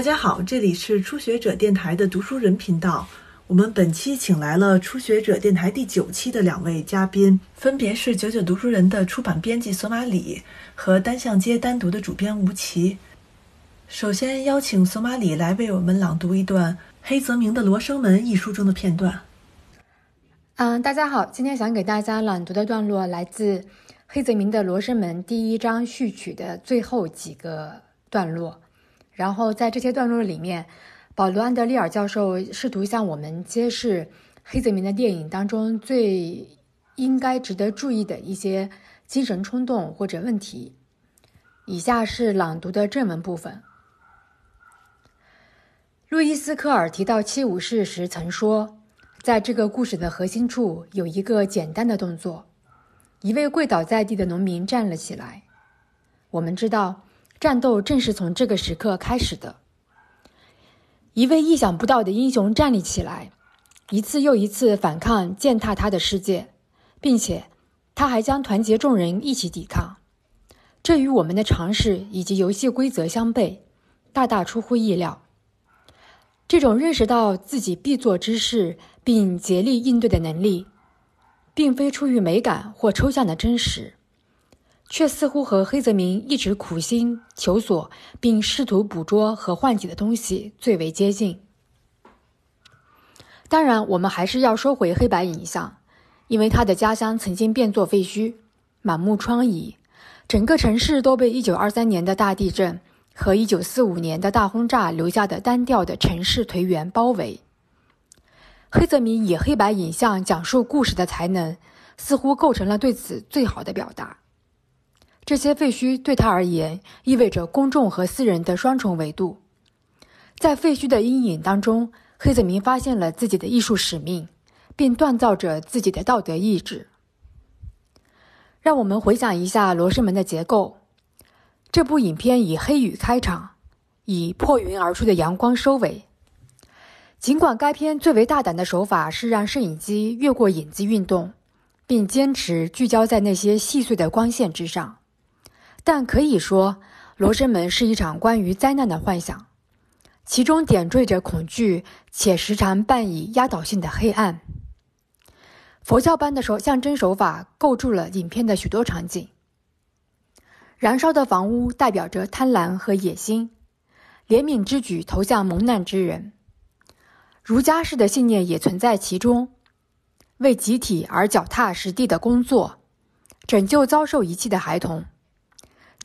大家好，这里是初学者电台的读书人频道。我们本期请来了初学者电台第九期的两位嘉宾，分别是九九读书人的出版编辑索马里和单向街单独的主编吴奇。首先邀请索马里来为我们朗读一段黑泽明的《罗生门》一书中的片段。嗯，大家好，今天想给大家朗读的段落来自黑泽明的《罗生门》第一章序曲的最后几个段落。然后在这些段落里面，保罗·安德利尔教授试图向我们揭示黑泽明的电影当中最应该值得注意的一些精神冲动或者问题。以下是朗读的正文部分。路易斯·科尔提到七武士时曾说。在这个故事的核心处有一个简单的动作，一位跪倒在地的农民站了起来。我们知道，战斗正是从这个时刻开始的。一位意想不到的英雄站立起来，一次又一次反抗践踏他的世界，并且他还将团结众人一起抵抗。这与我们的常识以及游戏规则相悖，大大出乎意料。这种认识到自己必做之事。并竭力应对的能力，并非出于美感或抽象的真实，却似乎和黑泽明一直苦心求索并试图捕捉和唤起的东西最为接近。当然，我们还是要收回黑白影像，因为他的家乡曾经变作废墟，满目疮痍，整个城市都被1923年的大地震和1945年的大轰炸留下的单调的城市颓垣包围。黑泽明以黑白影像讲述故事的才能，似乎构成了对此最好的表达。这些废墟对他而言，意味着公众和私人的双重维度。在废墟的阴影当中，黑泽明发现了自己的艺术使命，并锻造着自己的道德意志。让我们回想一下《罗生门》的结构。这部影片以黑雨开场，以破云而出的阳光收尾。尽管该片最为大胆的手法是让摄影机越过影子运动，并坚持聚焦在那些细碎的光线之上，但可以说，《罗生门》是一场关于灾难的幻想，其中点缀着恐惧，且时常伴以压倒性的黑暗。佛教般的手象征手法构筑了影片的许多场景。燃烧的房屋代表着贪婪和野心，怜悯之举投向蒙难之人。儒家式的信念也存在其中，为集体而脚踏实地的工作，拯救遭受遗弃的孩童。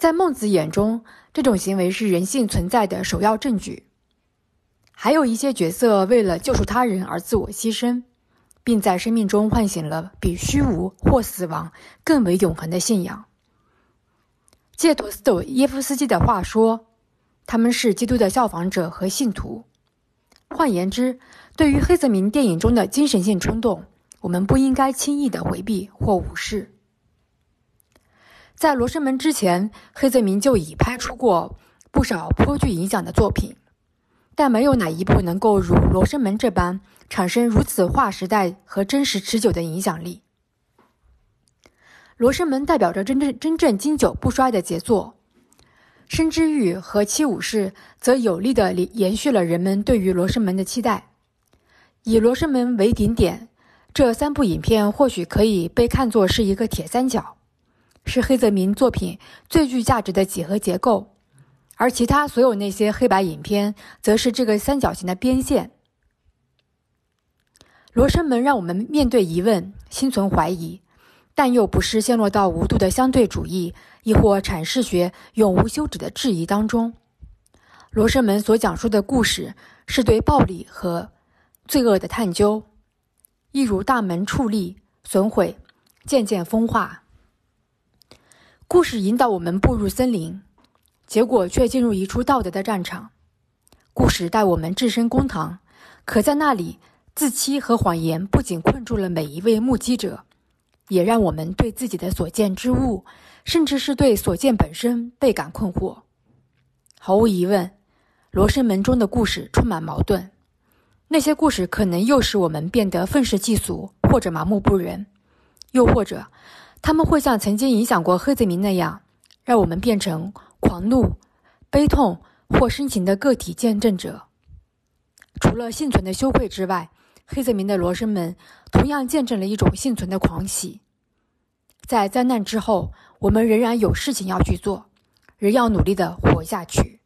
在孟子眼中，这种行为是人性存在的首要证据。还有一些角色为了救赎他人而自我牺牲，并在生命中唤醒了比虚无或死亡更为永恒的信仰。借托斯妥耶夫斯基的话说，他们是基督的效仿者和信徒。换言之，对于黑泽明电影中的精神性冲动，我们不应该轻易的回避或无视。在《罗生门》之前，黑泽明就已拍出过不少颇具影响的作品，但没有哪一部能够如《罗生门》这般产生如此划时代和真实持久的影响力。《罗生门》代表着真正真正经久不衰的杰作。《生之欲》和《七武士》则有力地延续了人们对于《罗生门》的期待。以《罗生门》为顶点，这三部影片或许可以被看作是一个铁三角，是黑泽明作品最具价值的几何结构，而其他所有那些黑白影片则是这个三角形的边线。《罗生门》让我们面对疑问，心存怀疑。但又不是陷落到无度的相对主义，亦或阐释学永无休止的质疑当中。罗生门所讲述的故事是对暴力和罪恶的探究，一如大门矗立、损毁、渐渐风化。故事引导我们步入森林，结果却进入一处道德的战场。故事带我们置身公堂，可在那里，自欺和谎言不仅困住了每一位目击者。也让我们对自己的所见之物，甚至是对所见本身倍感困惑。毫无疑问，《罗生门》中的故事充满矛盾。那些故事可能诱使我们变得愤世嫉俗，或者麻木不仁；又或者，他们会像曾经影响过黑泽明那样，让我们变成狂怒、悲痛或深情的个体见证者。除了幸存的羞愧之外，黑泽明的罗生门同样见证了一种幸存的狂喜。在灾难之后，我们仍然有事情要去做，仍要努力的活下去。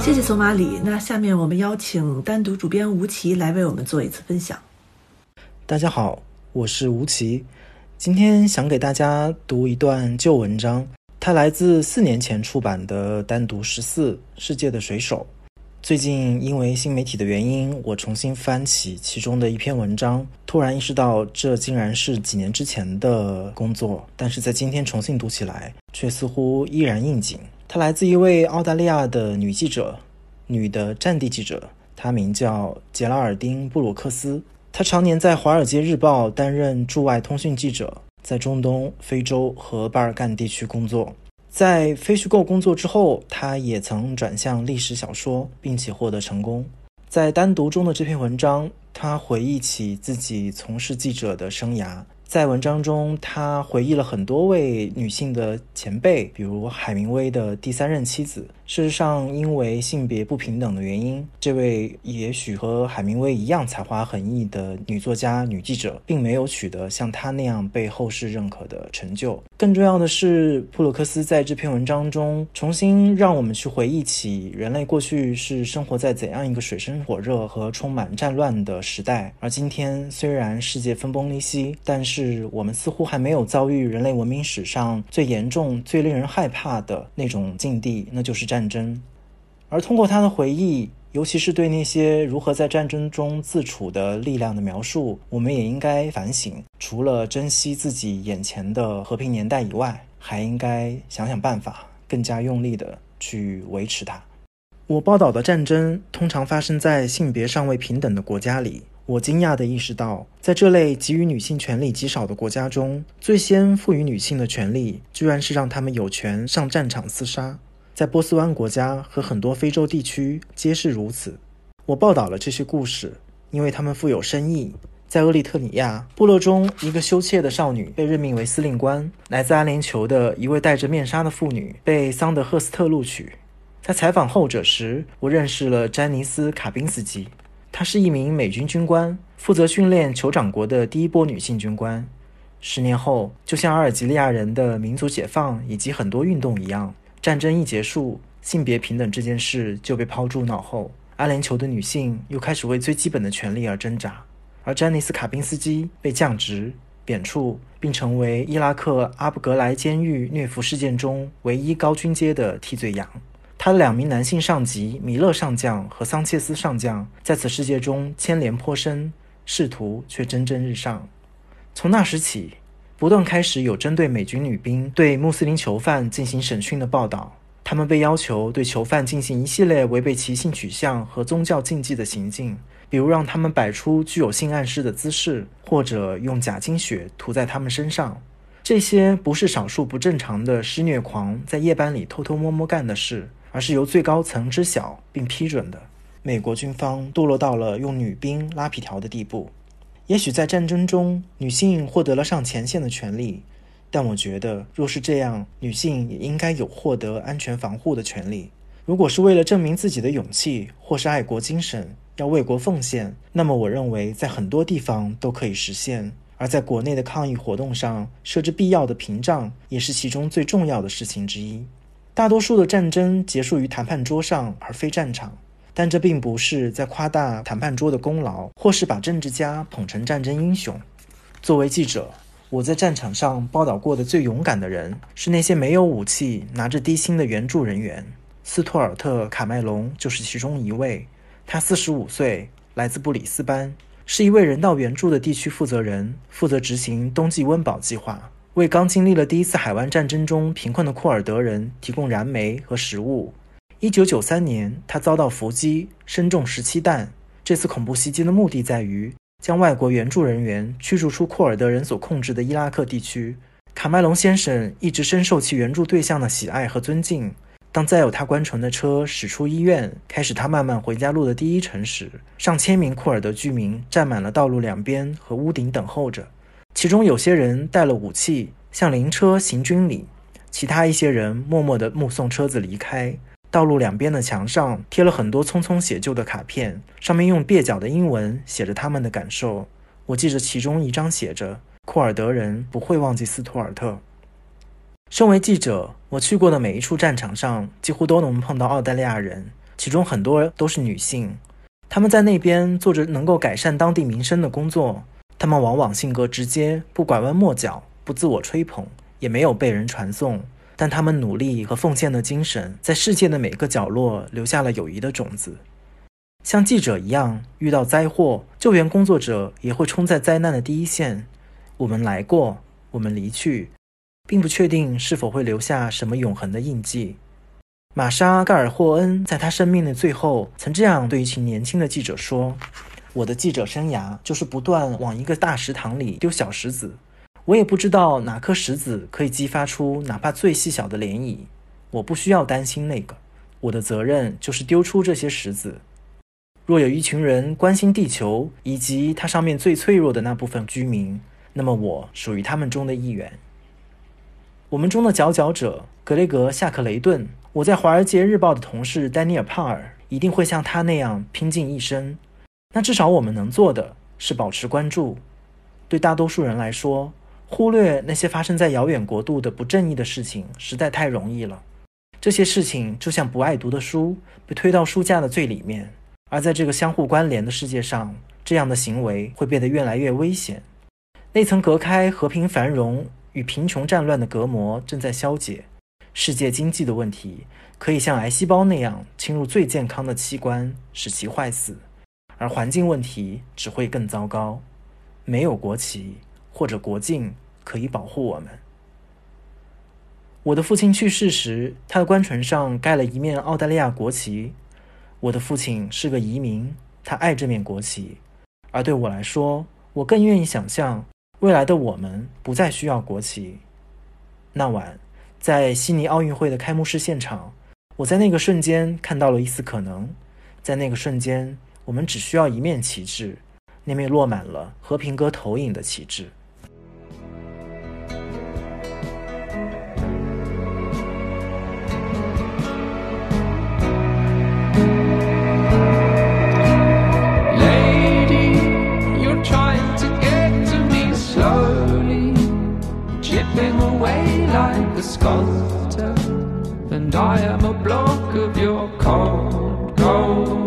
谢谢索马里。那下面我们邀请单独主编吴奇来为我们做一次分享。大家好，我是吴奇，今天想给大家读一段旧文章，它来自四年前出版的《单独十四世界的水手》。最近因为新媒体的原因，我重新翻起其中的一篇文章，突然意识到这竟然是几年之前的工作，但是在今天重新读起来，却似乎依然应景。它来自一位澳大利亚的女记者，女的战地记者，她名叫杰拉尔丁·布鲁克斯。她常年在《华尔街日报》担任驻外通讯记者，在中东、非洲和巴尔干地区工作。在非虚构工作之后，他也曾转向历史小说，并且获得成功。在单独中的这篇文章，他回忆起自己从事记者的生涯。在文章中，他回忆了很多位女性的前辈，比如海明威的第三任妻子。事实上，因为性别不平等的原因，这位也许和海明威一样才华横溢的女作家、女记者，并没有取得像她那样被后世认可的成就。更重要的是，普鲁克斯在这篇文章中重新让我们去回忆起人类过去是生活在怎样一个水深火热和充满战乱的时代，而今天虽然世界分崩离析，但是我们似乎还没有遭遇人类文明史上最严重、最令人害怕的那种境地，那就是战。战争，而通过他的回忆，尤其是对那些如何在战争中自处的力量的描述，我们也应该反省：除了珍惜自己眼前的和平年代以外，还应该想想办法，更加用力的去维持它。我报道的战争通常发生在性别尚未平等的国家里。我惊讶地意识到，在这类给予女性权利极少的国家中，最先赋予女性的权利，居然是让她们有权上战场厮杀。在波斯湾国家和很多非洲地区皆是如此。我报道了这些故事，因为他们富有深意。在厄立特里亚部落中，一个羞怯的少女被任命为司令官。来自阿联酋的一位戴着面纱的妇女被桑德赫斯特录取。在采访后者时，我认识了詹尼斯·卡宾斯基。她是一名美军军官，负责训练酋长国的第一波女性军官。十年后，就像阿尔及利亚人的民族解放以及很多运动一样。战争一结束，性别平等这件事就被抛诸脑后。阿联酋的女性又开始为最基本的权利而挣扎。而詹尼斯·卡宾斯基被降职、贬黜，并成为伊拉克阿布格莱监狱虐俘事件中唯一高军阶的替罪羊。他的两名男性上级米勒上将和桑切斯上将在此事件中牵连颇深，仕途却蒸蒸日上。从那时起。不断开始有针对美军女兵对穆斯林囚犯进行审讯的报道，他们被要求对囚犯进行一系列违背其性取向和宗教禁忌的行径，比如让他们摆出具有性暗示的姿势，或者用假精血涂在他们身上。这些不是少数不正常的施虐狂在夜班里偷偷摸摸干的事，而是由最高层知晓并批准的。美国军方堕落到了用女兵拉皮条的地步。也许在战争中，女性获得了上前线的权利，但我觉得，若是这样，女性也应该有获得安全防护的权利。如果是为了证明自己的勇气，或是爱国精神，要为国奉献，那么我认为在很多地方都可以实现。而在国内的抗议活动上，设置必要的屏障，也是其中最重要的事情之一。大多数的战争结束于谈判桌上，而非战场。但这并不是在夸大谈判桌的功劳，或是把政治家捧成战争英雄。作为记者，我在战场上报道过的最勇敢的人是那些没有武器、拿着低薪的援助人员。斯托尔特·卡麦隆就是其中一位。他四十五岁，来自布里斯班，是一位人道援助的地区负责人，负责执行冬季温饱计划，为刚经历了第一次海湾战争中贫困的库尔德人提供燃煤和食物。一九九三年，他遭到伏击，身中十七弹。这次恐怖袭击的目的在于将外国援助人员驱逐出库尔德人所控制的伊拉克地区。卡麦隆先生一直深受其援助对象的喜爱和尊敬。当载有他官船的车驶出医院，开始他漫漫回家路的第一程时，上千名库尔德居民站满了道路两边和屋顶等候着。其中有些人带了武器，像灵车行军礼；其他一些人默默地目送车子离开。道路两边的墙上贴了很多匆匆写就的卡片，上面用蹩脚的英文写着他们的感受。我记着其中一张写着：“库尔德人不会忘记斯图尔特。”身为记者，我去过的每一处战场上，几乎都能碰到澳大利亚人，其中很多都是女性。他们在那边做着能够改善当地民生的工作。他们往往性格直接，不拐弯抹角，不自我吹捧，也没有被人传颂。但他们努力和奉献的精神，在世界的每个角落留下了友谊的种子。像记者一样，遇到灾祸，救援工作者也会冲在灾难的第一线。我们来过，我们离去。并不确定是否会留下什么永恒的印记。玛莎·盖尔霍恩在他生命的最后曾这样对一群年轻的记者说：“我的记者生涯就是不断往一个大石塘里丢小石子。我也不知道哪颗石子可以激发出哪怕最细小的涟漪。我不需要担心那个。我的责任就是丢出这些石子。若有一群人关心地球以及它上面最脆弱的那部分居民，那么我属于他们中的一员。”我们中的佼佼者格雷格·夏克雷顿，我在《华尔街日报》的同事丹尼尔·帕尔一定会像他那样拼尽一生。那至少我们能做的是保持关注。对大多数人来说，忽略那些发生在遥远国度的不正义的事情实在太容易了。这些事情就像不爱读的书被推到书架的最里面，而在这个相互关联的世界上，这样的行为会变得越来越危险。那层隔开和平繁荣。与贫穷战乱的隔膜正在消解，世界经济的问题可以像癌细胞那样侵入最健康的器官，使其坏死；而环境问题只会更糟糕。没有国旗或者国境可以保护我们。我的父亲去世时，他的官船上盖了一面澳大利亚国旗。我的父亲是个移民，他爱这面国旗，而对我来说，我更愿意想象。未来的我们不再需要国旗。那晚，在悉尼奥运会的开幕式现场，我在那个瞬间看到了一丝可能。在那个瞬间，我们只需要一面旗帜，那面落满了和平鸽投影的旗帜。Sculptor, and I am a block of your cold, cold.